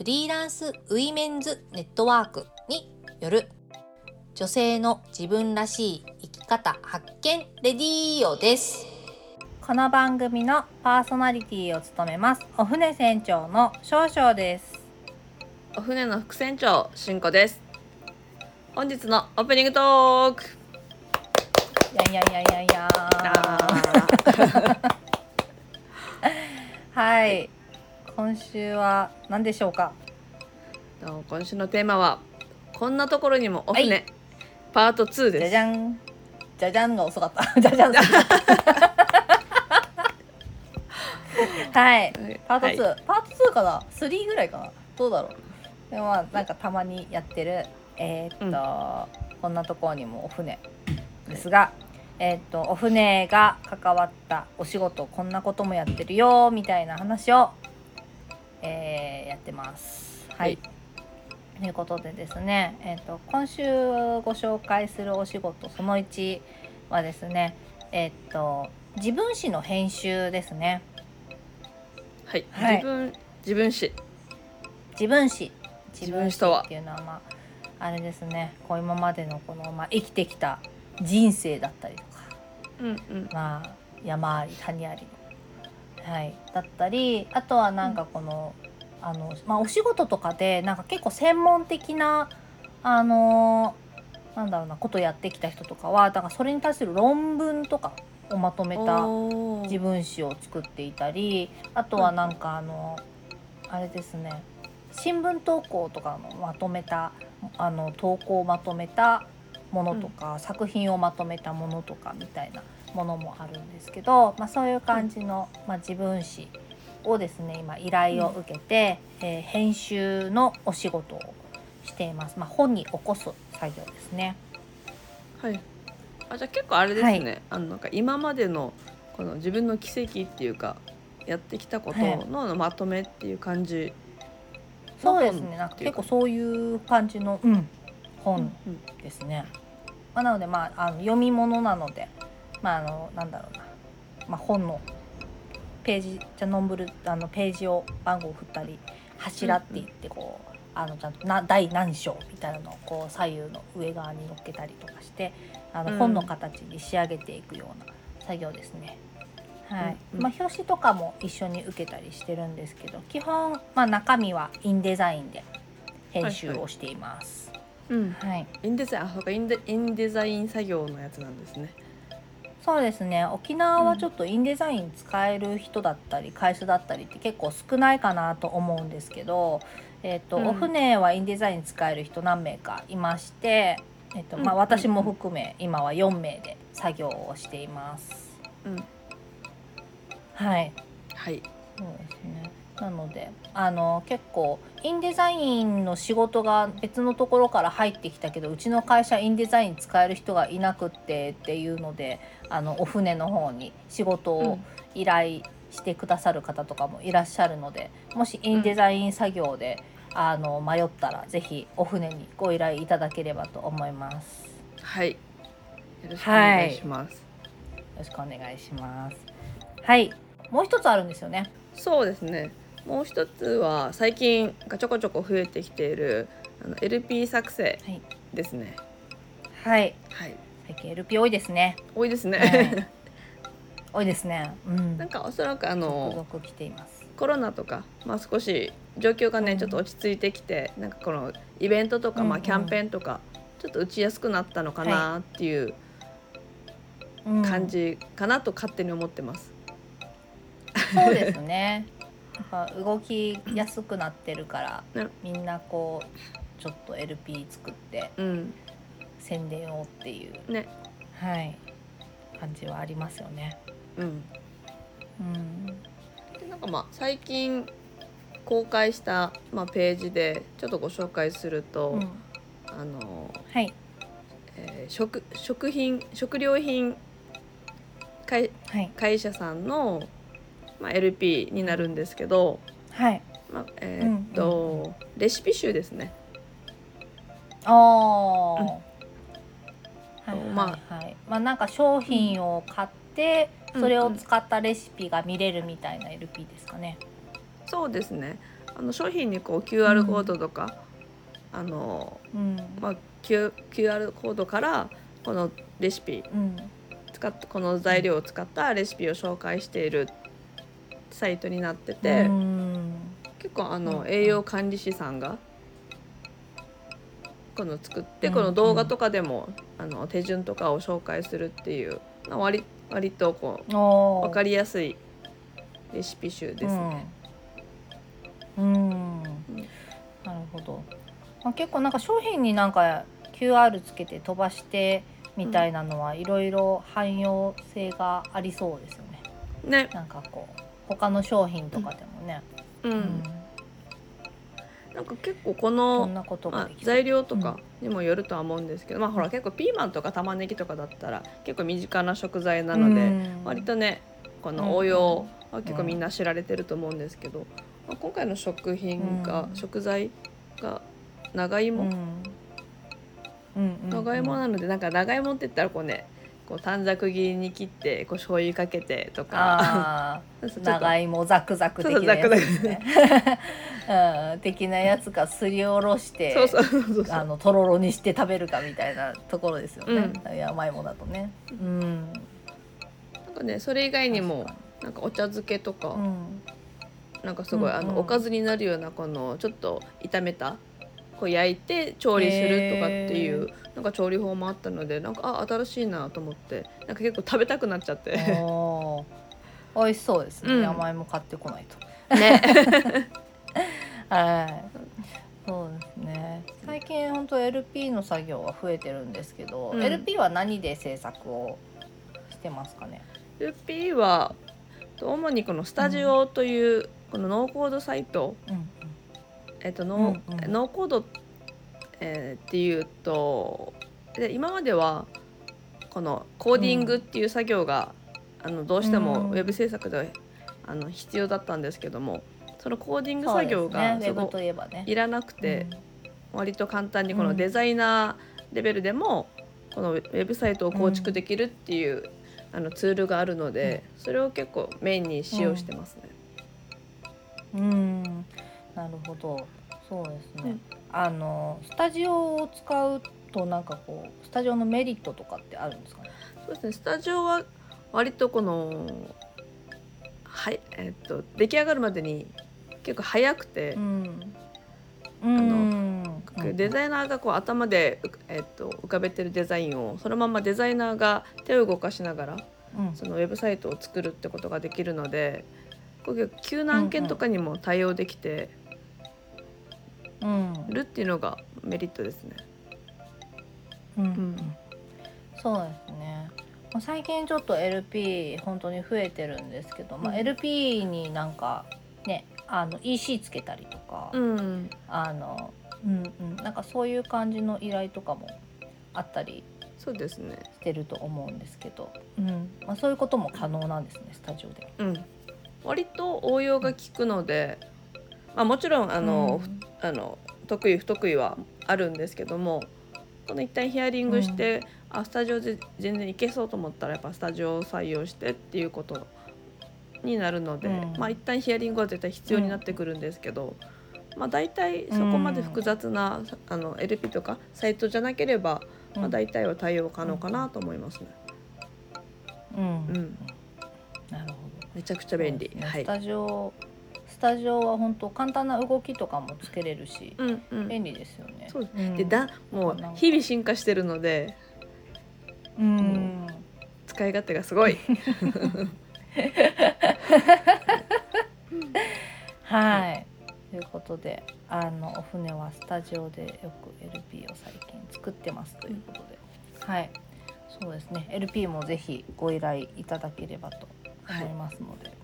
フリーランスウィメンズネットワークによる女性の自分らしい生き方発見レディーオです。この番組のパーソナリティを務めます。お船船長の少々です。お船の副船長しんこです。本日のオープニングトーク。いやいやいやいやいやあ はい今週は何でしょうか？今週のテーマはこんなところにもお船、はい。パート2じゃです。じゃん。じゃじゃんが遅かった。じゃじゃん。はい。パート2、はいパート2かな？3ぐらいかな？どうだろう？でもまあなんかたまにやってるえーっと、こんなところにもお船ですが、えーっとお船が関わったお仕事こんなこともやってるよみたいな話を、えーやってます。はい、はい。ということでですね、えー、と今週ご紹介するお仕事その1はですねえっ、と自分誌の編集ですね。はい、はい。自分自分史。自分史。自分史とは？っていうのはまああれですね。こう今までのこの、まあ、生きてきた人生だったりとか。うんうん。まあ山あり谷ありの、はい、だったりあとはなんかこの,、あのまあ、お仕事とかでなんか結構専門的なあのなんだろうなことやってきた人とかはだからそれに対する論文とかをまとめた自分誌を作っていたりあとはなんかあの、あれですね新聞投稿とかのまとめたあの投稿をまとめたものとか、作品をまとめたものとかみたいなものもあるんですけど、まあ、そういう感じの、まあ、自分誌をですね今依頼を受けて、えー編集のお仕事をしています、まあ、本に起こす作業ですね。はい。あじゃあ結構あれですね、あのなんか今までのこの自分の奇跡っていうかやってきたことのまとめっていう感じそうですね。なんか結構そういう感じの、うん、本うんですね。まあ、なのでまああの読み物なのでまああのなんだろうな、まあ、本のページじゃノンブルあのページを番号を振ったり柱って言ってこう、あのちゃんとな第何章みたいなのをこう左右の上側に乗っけたりとかしてあのうん。本の形に仕上げていくような作業ですね。はい。まあ、表紙とかも一緒に受けたりしてるんですけど基本、まあ、中身はインデザインで編集をしています。うん。はい。インデザインあそうかインデインデザイン作業のやつなんですねそうですね。沖縄はちょっとインデザイン使える人だったり会社だったりって結構少ないかなと思うんですけど、えっとうん。お船はインデザイン使える人何名かいまして、えっとまあ、うん私も含め今は4名で作業をしています。うん。はい。はい。そうですね。なのであの結構インデザインの仕事が別のところから入ってきたけどうちの会社インデザイン使える人がいなくってっていうのであのお船の方に仕事を依頼してくださる方とかもいらっしゃるのでもしインデザイン作業で、あの迷ったらぜひお船にご依頼いただければと思います。はい。よろしくお願いします、よろしくお願いします。はい、もう一つあるんですよね。そうですねもう一つは最近がちょこちょこ増えてきているあの LP 作成はい、ですねはい、はい最近 LP 多いですね。多いですね、はい 多いですね。うん。なんかおそらくあの。コロナとか、まあ、少し状況がね、うんちょっと落ち着いてきてなんかこのイベントとか、まあ、キャンペーンとかちょっと打ちやすくなったのかなっていううん感。じかなと勝手に思ってます。そうですね。やっぱ動きやすくなってるから、ねみんなこうちょっと LP 作ってうん。宣伝をっていうね。はい感じはありますよね。うん、うん。でなんかまあ最近公開した、まあ、ページでちょっとご紹介すると、うん。あの、はい。えー食食品食料品会はい。会社さんの、まあ、LP になるんですけど、はい。まあえーっと、レシピ集ですね。ああ、はいまはいはい。まあなんか商品を買って、うん。それを使ったレシピが見れるみたいな LP ですかね。そうですね。あの商品にこう QR コードとか、あのうん、まあ、Q QR コードからこのレシピうん、使っこの材料を使ったレシピを紹介しているサイトになってて、うん。結構あの、うん。栄養管理士さんがこの作って、うん。この動画とかでも、あの手順とかを紹介するっていう、まあ、割割とこう分かりやすいレシピ集ですね。うん、うん。なるほど、まあ、結構なんか商品になんか QR つけて飛ばしてみたいなのはいろいろ汎用性がありそうですよね。ね、なんかこう他の商品とかでもね、うん。うん。なんか結構ここのんなことがまあ材料とかにもよるとは思うんですけど、まあほら結構ピーマンとか玉ねぎとかだったら結構身近な食材なので、うん。割とねこうん。の応用は結構みんな知られてると思うんですけど、まあ、今回の食品が、うん。食材が長芋、うんうんうん。長芋なのでなんか長芋って言ったらこうねこう短冊切りに切ってこう醤油かけてとか。長芋ザクザク的なやつですね。うん、的なやつかすりおろしてあのとろろにして食べるかみたいなところですよね、甘いものだとね。うん、なんかねそれ以外にもなんかお茶漬けとか、うん。なんかすごい、うんうん。あのおかずになるようなこのちょっと炒めたこう焼いて調理するとかっていうなんか調理法もあったのでなんかあ新しいなと思ってなんか結構食べたくなっちゃって。美味しそうですね、うん甘いも買ってこないと。ね、はい。そうですね。最近本当 LP の作業が増えてるんですけど、うん LP は何で制作をしてますかね？LP は主にこのスタジオというこのノーコードサイト、うんえっとノーうんうんノーコード、えーっていうとで今まではこのコーディングっていう作業が、あのどうしてもうんウェブ制作であの必要だったんですけどもそのコーディンうん。グ作業がすごとい。いらなくて、割と簡単にこのデザイナーレベルでもこのウェブサイトを構築できるっていう、あのツールがあるので、それを結構メインに使用してますね。うん、うんなるほど。そうですね。うんあのスタジオを使うとなんかこうスタジオのメリットとかってあるんですかね？そうですねスタジオは割とこのはいえっと出来上がるまでに結構早くてう、ん。うん。デザイナーがこう頭で、うえっと、浮かべてるデザインをそのままデザイナーが手を動かしながらうんそのウェブサイトを作るってことができるのでこういう急な案件とかにも対応できてうん。るっていうのがメリットですね。うん。ん。そうですね。まあ最近ちょっと LP 本当に増えてるんですけど、まあ、うん。LP になんかねあの EC つけたりとか、うん、あのうんうん。なんかそういう感じの依頼とかもあったりそうですね。してると思うんですけど、うん。まあ、そういうことも可能なんですねスタジオで。うん、割と応用が効くので、まあ、もちろんあの、うんあの得意不得意はあるんですけどもこの一旦ヒアリングして、あスタジオで全然いけそうと思ったらやっぱスタジオを採用してっていうことになるので、うんまあ一旦ヒアリングは絶対必要になってくるんですけど、まあ大体そこまで複雑な、あの LP とかサイトじゃなければ、まあ、大体は対応可能かなと思いますね。うんうんなるほど。めちゃくちゃ便利。ねス。タジオスタジオは本当簡単な動きとかもつけれるし、うんうん。便利ですよね。そううんでだもう日々進化してるのでうん使い勝手がすごい。はい。ということで、あのお船はスタジオでよく LP を最近作ってますということで、はい。そうですね。LP もぜひご依頼いただければと思いますので、はい。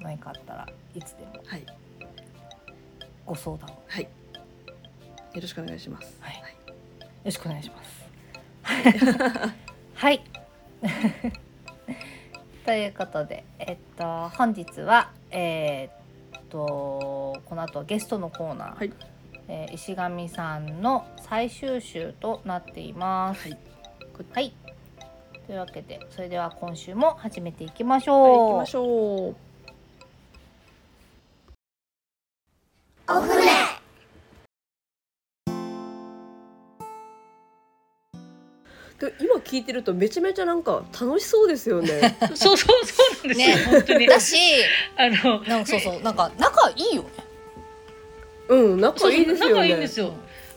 何かあったらいつでもはい。ご相談はい。よろしくお願いします。はい。よろしくお願いします。はい。ということで、えっと本日はえーっとこの後ゲストのコーナー、はい。えー石上さんの最終週となっています。はい。はい。というわけで、それでは今週も始めていきましはい行ょう。きましょうで今聞いてるとめちゃめちゃなんか楽しそうですよね。そうそうそうなんですよ、ね本当にだし、あのなんかそうそう、なんか仲いいよね。うん、仲いいですよね。仲いいんですよ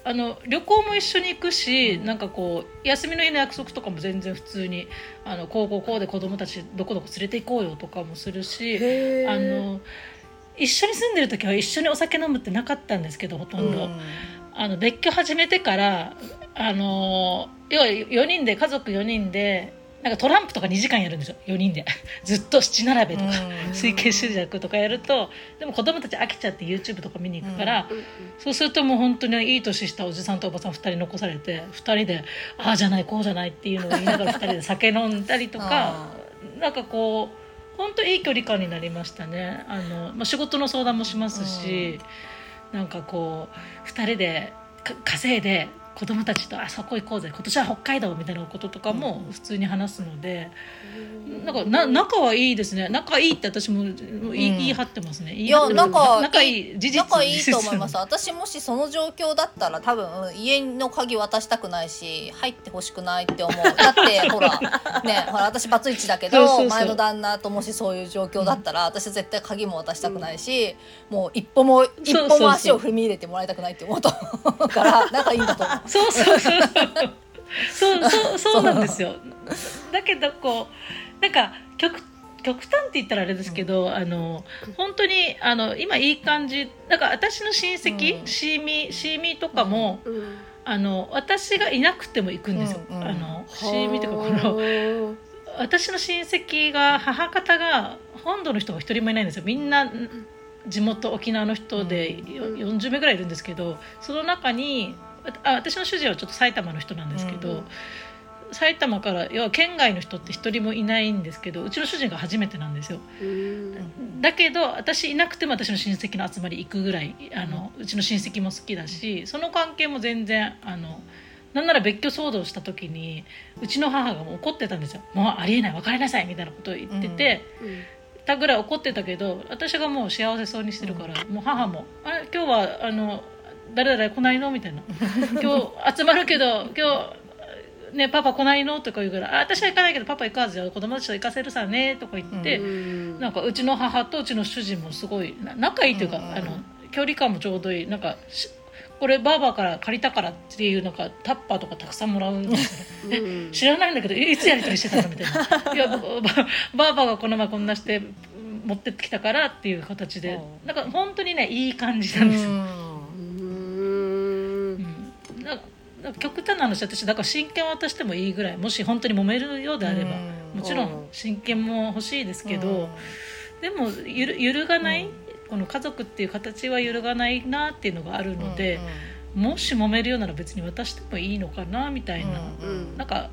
あの旅行も一緒に行くし、なんかこう休みの日の約束とかも全然普通にあのこうこうこうで子供たちどこどこ連れて行こうよとかもするしあの一緒に住んでる時は一緒にお酒飲むってなかったんですけどほとんど、うん。あの別居始めてからあの要は4人で家族4人でなんかトランプとか2時間やるんですよ4人で。ずっと七並べとか、うん。水形集約とかやるとでも子供たち飽きちゃって YouTube とか見に行くから、うん。うんそうするともう本当にいい年したおじさんとおばさん2人残されて2人でああじゃないこうじゃないっていうのを言いながら2人で酒飲んだりとかあなんかこう本当いい距離感になりましたね。あの、まあ、仕事の相談もしますし、なんかこう2人でか稼いで子供たちとあそこ行こうぜ今年は北海道みたいなこととかも普通に話すので、なんかな仲はいいですね。仲いいって私も言い,、うん。言い張ってますね。言いや仲仲いい事実仲いいと思います。私もしその状況だったら多分家の鍵渡したくないし入ってほしくないって思う。だって ほらねほら私バツイチだけど前の旦那ともしそういう状況だったら、私絶対鍵も渡したくないし、もう一歩も一歩も足を踏み入れてもらいたくないって思うと思うから仲いいんだと思う。そうそうそう。そうそうそうなんですよ。だけどこうなんか極極端って言ったらあれですけど、あの本当にあの今いい感じなんか私の親戚、うん。シーミーシーミーとかも、うん。あの私がいなくても行くんですよ、うん。うんあ。のシーミーとかこのは私の親戚が母方が本土の人が一人もいないんですよ。みんな地元沖縄の人でようん。40名ぐらいいるんですけどその中にあ私の主人はちょっと埼玉の人なんですけど、うん埼玉から要は県外の人って一人もいないんですけどうちの主人が初めてなんですよ。あうん。だけど私いなくても私の親戚の集まり行くぐらいあのうちの親戚も好きだしその関係も全然あのなんなら別居騒動した時にうちの母がもう怒ってたんですよ「もうありえない別れなさい」みたいなことを言ってて、たぐらい怒ってたけど私がもう幸せそうにしてるから、もう母も「あれ今日はあの誰々来ないの?」みたいな「今日集まるけど今日ねパパ来ないの?」とか言うからあ「私は行かないけどパパ行かずよ。子供たちと行かせるさね」とか言って、うん。なんかうちの母とうちの主人もすごいな仲いいというか、うん。あの距離感もちょうどいい。なんかしこれバーバーから借りたからっていうなんかタッパーとかたくさんもらうんですようん。知らないんだけどいいつやり取りしてたの？みたいな「いやばばバーバーがこの前こんなして持ってってきたから」っていう形で。うん。なんか本当にねいい感じなんですよ。うん極端な話私だから真剣を渡してもいいぐらいもし本当に揉めるようであればうん。もちろうん。ん真剣も欲しいですけど、でもゆる揺るがない、うん。この家族っていう形は揺るがないなっていうのがあるので、もし揉めるようなら別に渡してもいいのかなみたいな、うん。なんか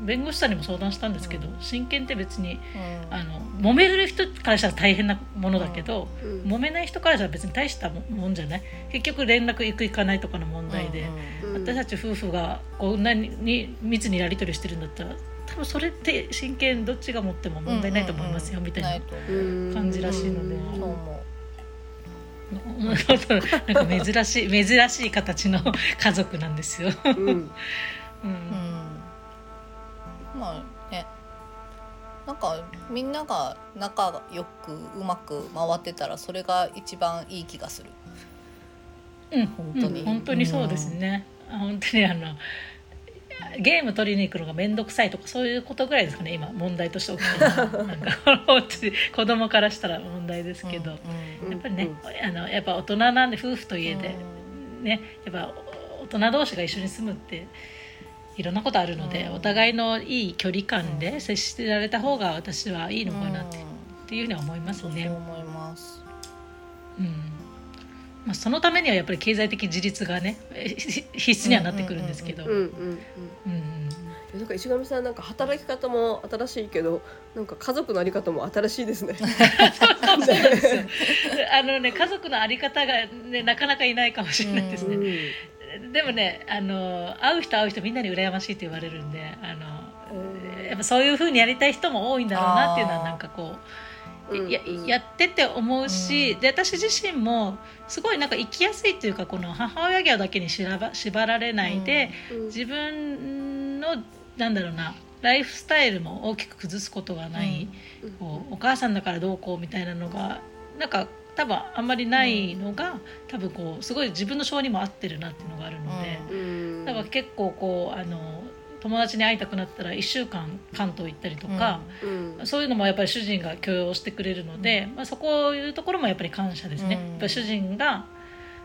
弁護士さんにも相談したんですけど、うん。真剣って別にうん。あの揉める人からしたら大変なものだけど、うん。揉めない人からしたら別に大したもんじゃない。結局連絡行く行かないとかの問題で。うん私たち夫婦がこんなに密にやり取りしてるんだったら多分それって真剣どっちが持っても問題ないと思いますよみたいな感じらしいので。なんか珍しい珍しい形の家族なんですよ。うん。うん、まあね。なんかみんなが仲良くうまく回ってたらそれが一番いい気がする。うん、本当に。うん。本当にそうですね。あ本当にあのゲーム取りに行くのが面倒くさいとかそういうことぐらいですかね。今問題として起きてる なんか子供からしたら問題ですけど、うんやっぱりね、あのやっぱ大人なんで夫婦と家で、ねやっぱ大人同士が一緒に住むっていろんなことあるので、うん。お互いのいい距離感で接してられた方が私はいいのかなって,、っていうふうには思いますね。思います。うん。まあ、そのためにはやっぱり経済的自立がね必須にはなってくるんですけど。うんうんうんうん。なんか石上さんなんか働き方も新しいけどなんか家族のあり方も新しいですね。あのね家族のあり方が、ね、なかなかいないかもしれないですね、でもねあの会う人会う人みんなに羨ましいって言われるんであのやっぱそういうふうにやりたい人も多いんだろうなっていうのはなんかこううんややってて思うし、うん。で私自身もすごいなんか生きやすいというかこの母親業だけに縛ら縛られないで、うん。自分のなんだろうなライフスタイルも大きく崩すことがない、うん。こうお母さんだからどうこうみたいなのがなんか多分あんまりないのが、多分こうすごい自分の性にも合ってるなっていうのがあるので、うん。だから結構こうあの友達に会いたくなったら1週間関東行ったりとか。うん。そういうのもやっぱり主人が許容してくれるので、まあ、そこいうところもやっぱり感謝ですね、うん。やっぱり主人が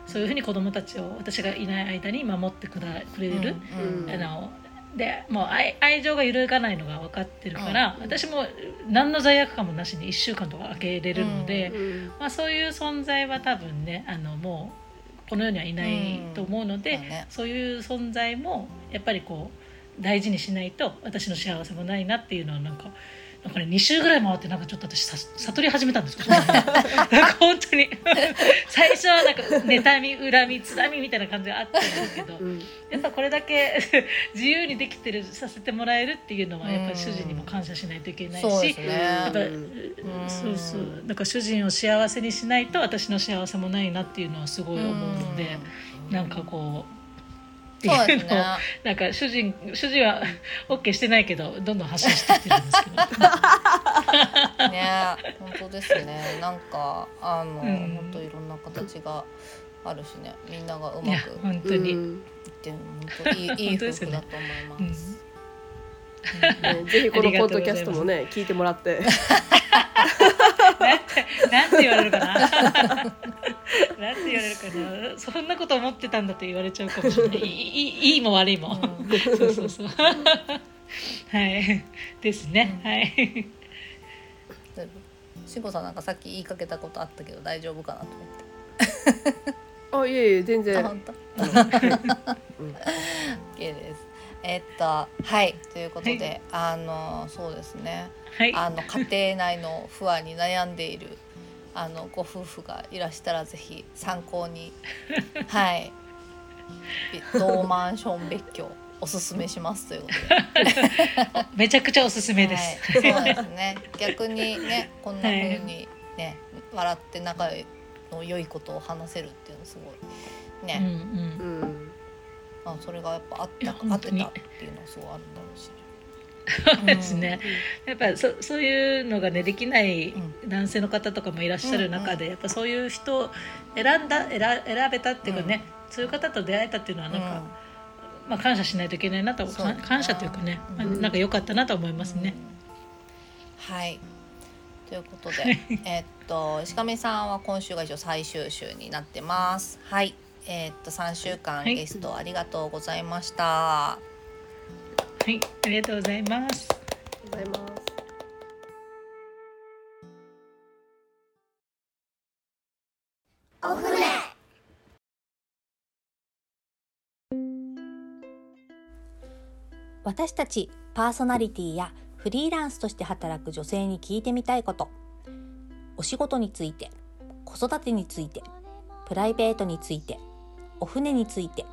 そういうふうに子供たちを私がいない間に守ってくれる、うん。あのでもう愛愛情が揺るがないのが分かってるから、うん私も何の罪悪感もなしに1週間とか空けれるので、うんまあ、そういう存在は多分ねあのもうこの世にはいないと思うので、うんね。そういう存在もやっぱりこう大事にしないと私の幸せもないなっていうのはなんか。なんかね、2週ぐらい回ってなんかちょっと私さ悟り始めたんですよ。なんか本当に。最初はなんか妬み恨みつらみみたいな感じがあったんですけどうん。やっぱこれだけ 自由にできてるさせてもらえるっていうのはやっぱり主人にも感謝しないといけないし、そうですね。やっぱりうんそうそう。だから主人を幸せにしないと私の幸せもないなっていうのはすごい思うので、なんかこうってそうですねいうのをなんか主人主人は OK してないけどどんどん発信してきてるんですけど。ね本当ですね。なんかあの、うん。本当いろんな形があるしね。みんながうまくい本当に、うん。って本当いい いい夫婦だと思います。ねぜひこのポッドキャストもね聞いてもらって。なんてなんて言われるかななんて言われるかな。そんなこと思ってたんだって言われちゃうかもしれない。いいいいいも悪いも、うん。そうそうそう。はい。ですね、はい。しんこさんなんかさっき言いかけたことあったけど大丈夫かなと思って。あいえいえ全あ然本当？うん。OK です。えっとはい。ということで、あのそうですね。はい。あの家庭内の不安に悩んでいるあのご夫婦がいらしたらぜひ参考に。はい。同マンション別居おすすめしますということで。めちゃくちゃおすすめです、はい、そうですね。逆にね、こんな風にね、笑って仲の良いことを話せるっていうのすごいうんね、うんうん。あそれがやっぱあった合ってたっていうのはすごいあるんだろうし。そ うですね、やっぱそそういうのがねできないうん男性の方とかもいらっしゃる中で、やっぱそういう人を選んだ選選べたっていうかね、そういう方と出会えたっていうのはなんか、まあ、感謝しないといけないなと、感謝というかね、まあうんなんか良かったなと思いますね。うんはい。ということで、えっと石上さんは今週が一応最終週になってます。はい。えっと三週間はいゲストありがとうございました。はい、ありがとうございます。ございますお船私たちパーソナリティやフリーランスとして働く女性に聞いてみたいこと。お仕事について子育てについてプライベートについてお船について。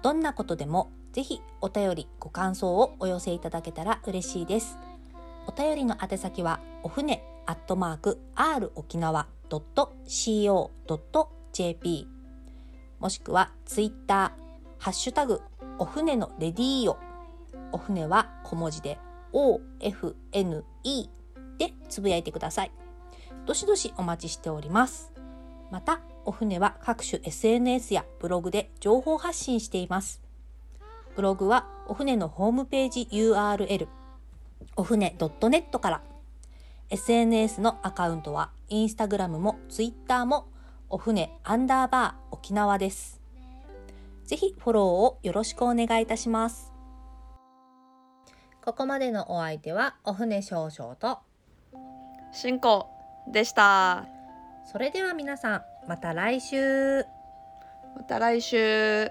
どんなことでもぜひお便りご感想をお寄せいただけたら嬉しいですお便りの宛先はお船アットマーク r 沖縄 .co.jp もしくはツイッターハッシュタグお船のレディーオお船は小文字で OFNE でつぶやいてください。どしどしお待ちしております。また、お船は各種 SNS やブログで情報発信しています。ブログはお船のホームページ URL お船 .net から SNS のアカウントはインスタグラムもツイッターもお船アンダーバー沖縄です。ぜひフォローをよろしくお願いいたします。ここまでのお相手はお船少々と、進行でしたそれでは皆さんまた来週また来週